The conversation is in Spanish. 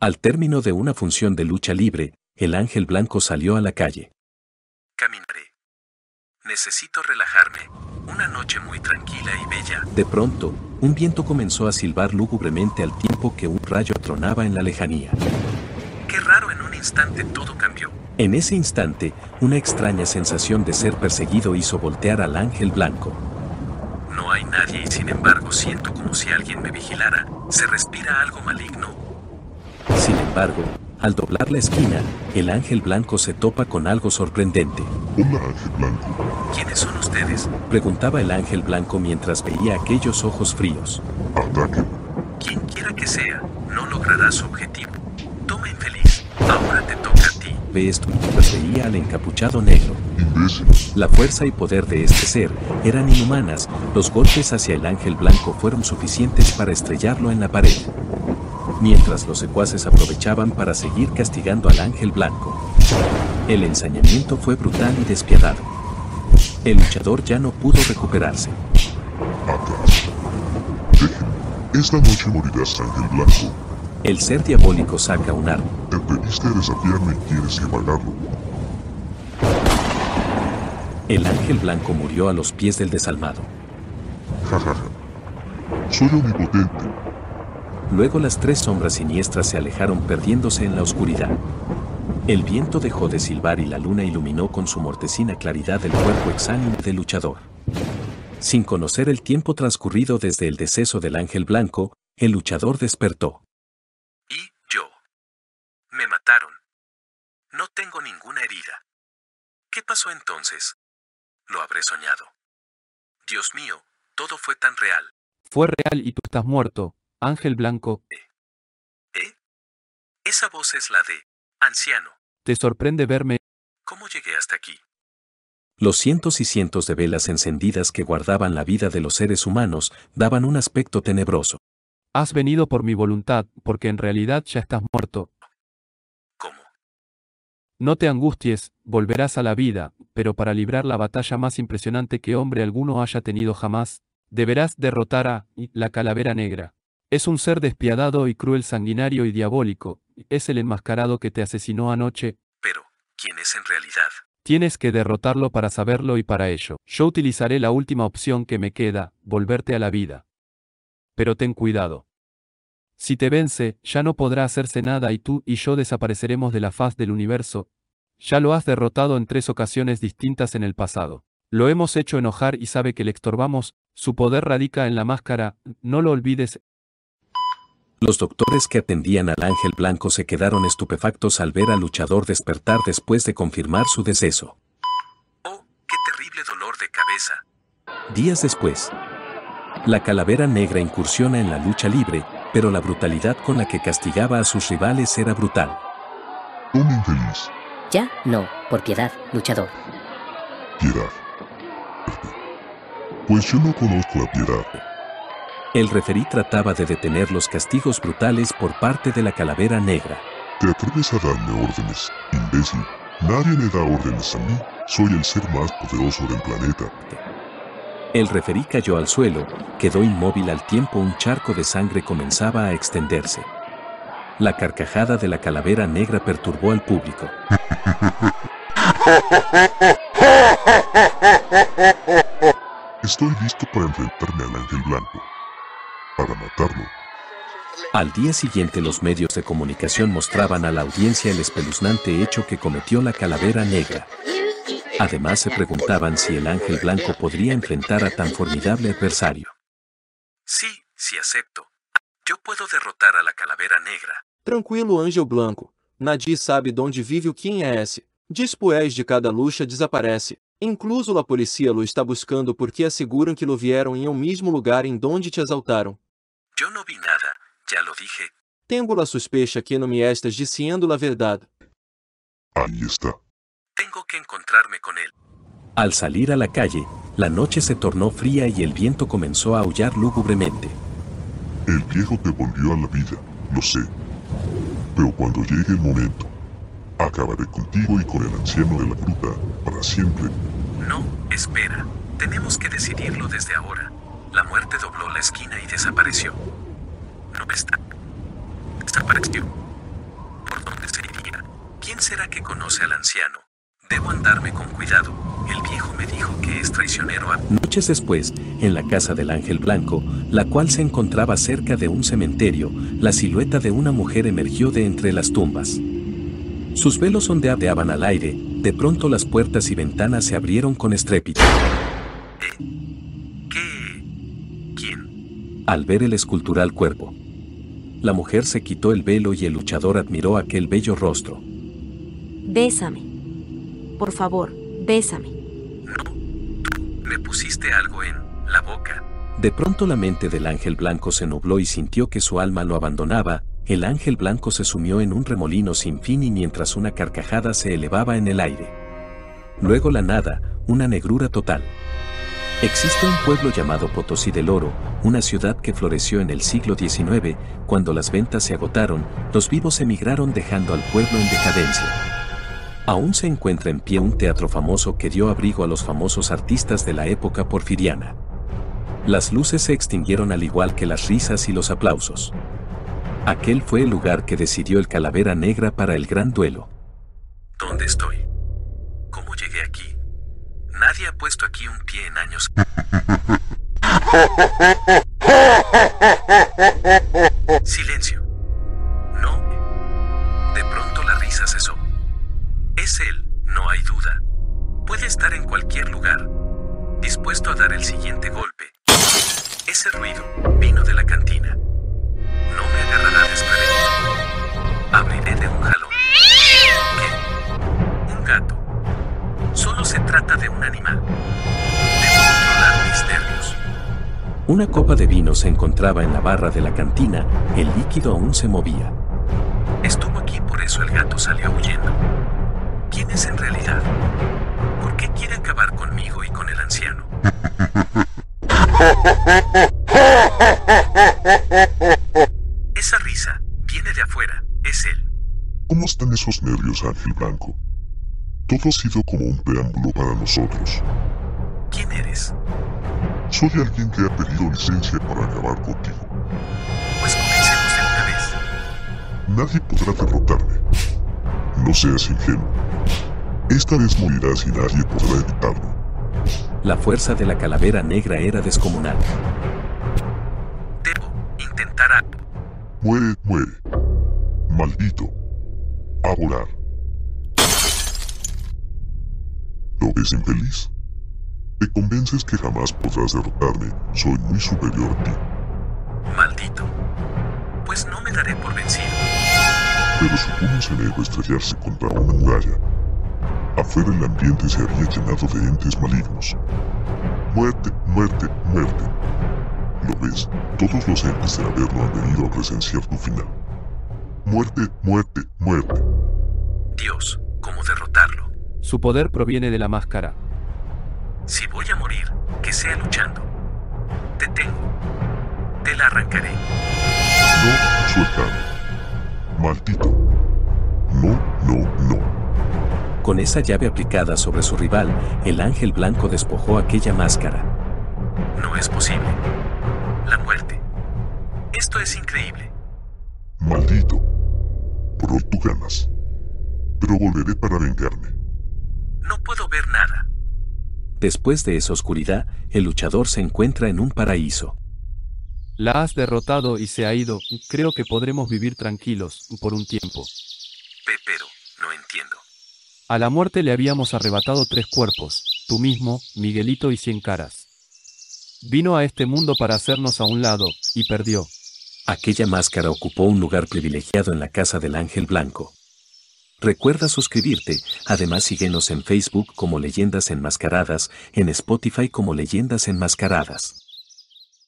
Al término de una función de lucha libre, el ángel blanco salió a la calle. Caminaré. Necesito relajarme. Una noche muy tranquila y bella. De pronto, un viento comenzó a silbar lúgubremente al tiempo que un rayo tronaba en la lejanía. Qué raro en un instante todo cambió. En ese instante, una extraña sensación de ser perseguido hizo voltear al ángel blanco. No hay nadie y sin embargo siento como si alguien me vigilara. Se respira algo maligno. Sin embargo, al doblar la esquina, el ángel blanco se topa con algo sorprendente. Hola, Ángel Blanco. ¿Quiénes son ustedes? Preguntaba el ángel blanco mientras veía aquellos ojos fríos. Ataque. Quien quiera que sea, no logrará su objetivo. Toma infeliz. Ahora te toca a ti. Ve esto mientras veía al encapuchado negro. Imbécil. La fuerza y poder de este ser eran inhumanas. Los golpes hacia el ángel blanco fueron suficientes para estrellarlo en la pared. Mientras los secuaces aprovechaban para seguir castigando al ángel blanco. El ensañamiento fue brutal y despiadado. El luchador ya no pudo recuperarse. Esta noche morirás, Ángel Blanco. El ser diabólico saca un arma. Te atreviste a desafiarme y tienes que pagarlo. El ángel blanco murió a los pies del desalmado. Ja, ja, ja. Soy omnipotente. Luego las tres sombras siniestras se alejaron perdiéndose en la oscuridad. El viento dejó de silbar y la luna iluminó con su mortecina claridad el cuerpo exánime del luchador. Sin conocer el tiempo transcurrido desde el deceso del ángel blanco, el luchador despertó. Y yo. Me mataron. No tengo ninguna herida. ¿Qué pasó entonces? Lo habré soñado. Dios mío, todo fue tan real. Fue real y tú estás muerto, Ángel Blanco. ¿Eh? Esa voz es la de... Anciano. ¿Te sorprende verme? ¿Cómo llegué hasta aquí? Los cientos y cientos de velas encendidas que guardaban la vida de los seres humanos daban un aspecto tenebroso. Has venido por mi voluntad, porque en realidad ya estás muerto. ¿Cómo? No te angusties, volverás a la vida, pero para librar la batalla más impresionante que hombre alguno haya tenido jamás, deberás derrotar a la calavera negra. Es un ser despiadado y cruel, sanguinario y diabólico, es el enmascarado que te asesinó anoche, Pero, ¿quién es en realidad? Tienes que derrotarlo para saberlo y para ello. Yo utilizaré la última opción que me queda, volverte a la vida. Pero ten cuidado. Si te vence, ya no podrá hacerse nada y tú y yo desapareceremos de la faz del universo. Ya lo has derrotado en tres ocasiones distintas en el pasado. Lo hemos hecho enojar y sabe que le estorbamos, su poder radica en la máscara, no lo olvides, Los doctores que atendían al ángel blanco se quedaron estupefactos al ver al luchador despertar después de confirmar su deceso. Oh, qué terrible dolor de cabeza. Días después, la calavera negra incursiona en la lucha libre, pero la brutalidad con la que castigaba a sus rivales era brutal. Toma infeliz. Ya, no, por piedad, luchador. Piedad. Pues yo no conozco la piedad. El referí trataba de detener los castigos brutales por parte de la calavera negra. ¿Te atreves a darme órdenes, imbécil? Nadie me da órdenes a mí. Soy el ser más poderoso del planeta. El referí cayó al suelo, quedó inmóvil al tiempo un charco de sangre comenzaba a extenderse. La carcajada de la calavera negra perturbó al público. Estoy listo para enfrentarme al ángel blanco. Para matarlo. Al día siguiente los medios de comunicación mostraban a la audiencia el espeluznante hecho que cometió la calavera negra. Además se preguntaban si el ángel blanco podría enfrentar a tan formidable adversario. Sí, sí acepto. Yo puedo derrotar a la calavera negra. Tranquilo, Ângel Blanco. Nadir sabe donde vive o quem é esse. Despoés de cada lucha desaparece. Incluso a polícia lo está buscando porque asseguram que lo vieram em um mesmo lugar em donde te exaltaram. Yo no vi nada, ya lo dije. Tengo la sospecha que não me estás diciendo la verdade. Ahí está. Tengo que encontrarme con él. Al salir a la calle, la noche se tornó fría y el viento comenzó a aullar lúgubremente. El viejo te volvió a la vida, lo sé. Pero cuando llegue el momento, acabaré contigo y con el anciano de la gruta para siempre. No, espera. Tenemos que decidirlo desde ahora. La muerte dobló la esquina y desapareció. No está. Desapareció. ¿Quién será que conoce al anciano? Debo andarme con cuidado. El viejo me dijo que es traicionero a... Noches después, en la casa del ángel blanco, la cual se encontraba cerca de un cementerio, la silueta de una mujer emergió de entre las tumbas. Sus velos ondeaban al aire, de pronto las puertas y ventanas se abrieron con estrépito. ¿Qué? Al ver el escultural cuerpo, la mujer se quitó el velo y el luchador admiró aquel bello rostro. Bésame. Por favor, bésame. No, tú me pusiste algo en la boca. De pronto la mente del ángel blanco se nubló y sintió que su alma lo abandonaba, el ángel blanco se sumió en un remolino sin fin y mientras una carcajada se elevaba en el aire. Luego la nada, una negrura total. Existe un pueblo llamado Potosí del Oro, una ciudad que floreció en el siglo XIX, cuando las ventas se agotaron, los vivos emigraron dejando al pueblo en decadencia. Aún se encuentra en pie un teatro famoso que dio abrigo a los famosos artistas de la época porfiriana. Las luces se extinguieron al igual que las risas y los aplausos. Aquel fue el lugar que decidió el Calavera Negra para el gran duelo. ¿Dónde estoy? En años. Silencio. Una copa de vino se encontraba en la barra de la cantina, el líquido aún se movía. Estuvo aquí por eso el gato salió huyendo. ¿Quién es en realidad? ¿Por qué quiere acabar conmigo y con el anciano? Esa risa viene de afuera, es él. ¿Cómo están esos nervios, Ángel Blanco? Todo ha sido como un preámbulo para nosotros. ¿Quién eres? Soy alguien que ha pedido licencia para acabar contigo. Pues comencemos de una vez. Nadie podrá derrotarme. No seas ingenuo. Esta vez morirás y nadie podrá evitarlo. La fuerza de la calavera negra era descomunal. Debo intentar. Muere, muere. Maldito. A volar. ¿Lo ves infeliz? Te convences que jamás podrás derrotarme. Soy muy superior a ti. Maldito. Pues no me daré por vencido. Pero supuso se negó a estrellarse contra una muralla. Afuera el ambiente se había llenado de entes malignos. Muerte, muerte, muerte. Lo ves, todos los entes del Averno han venido a presenciar tu final. Muerte, muerte, muerte. Dios, ¿cómo derrotarlo? Su poder proviene de la máscara. Si voy a morir, que sea luchando. Te tengo. Te la arrancaré. No, suéltame. Maldito. No, no, no. Con esa llave aplicada sobre su rival, el ángel blanco despojó aquella máscara. No es posible. La muerte. Esto es increíble. Maldito. Por hoy tú ganas. Pero volveré para vengarme. No puedo ver nada. Después de esa oscuridad, el luchador se encuentra en un paraíso. La has derrotado y se ha ido. Creo que podremos vivir tranquilos por un tiempo. Pe- pero, no entiendo. A la muerte le habíamos arrebatado tres cuerpos, tú mismo, Miguelito y Cien Caras. Vino a este mundo para hacernos a un lado, y perdió. Aquella máscara ocupó un lugar privilegiado en la casa del ángel blanco. Recuerda suscribirte, además síguenos en Facebook como Leyendas Enmascaradas, en Spotify como Leyendas Enmascaradas.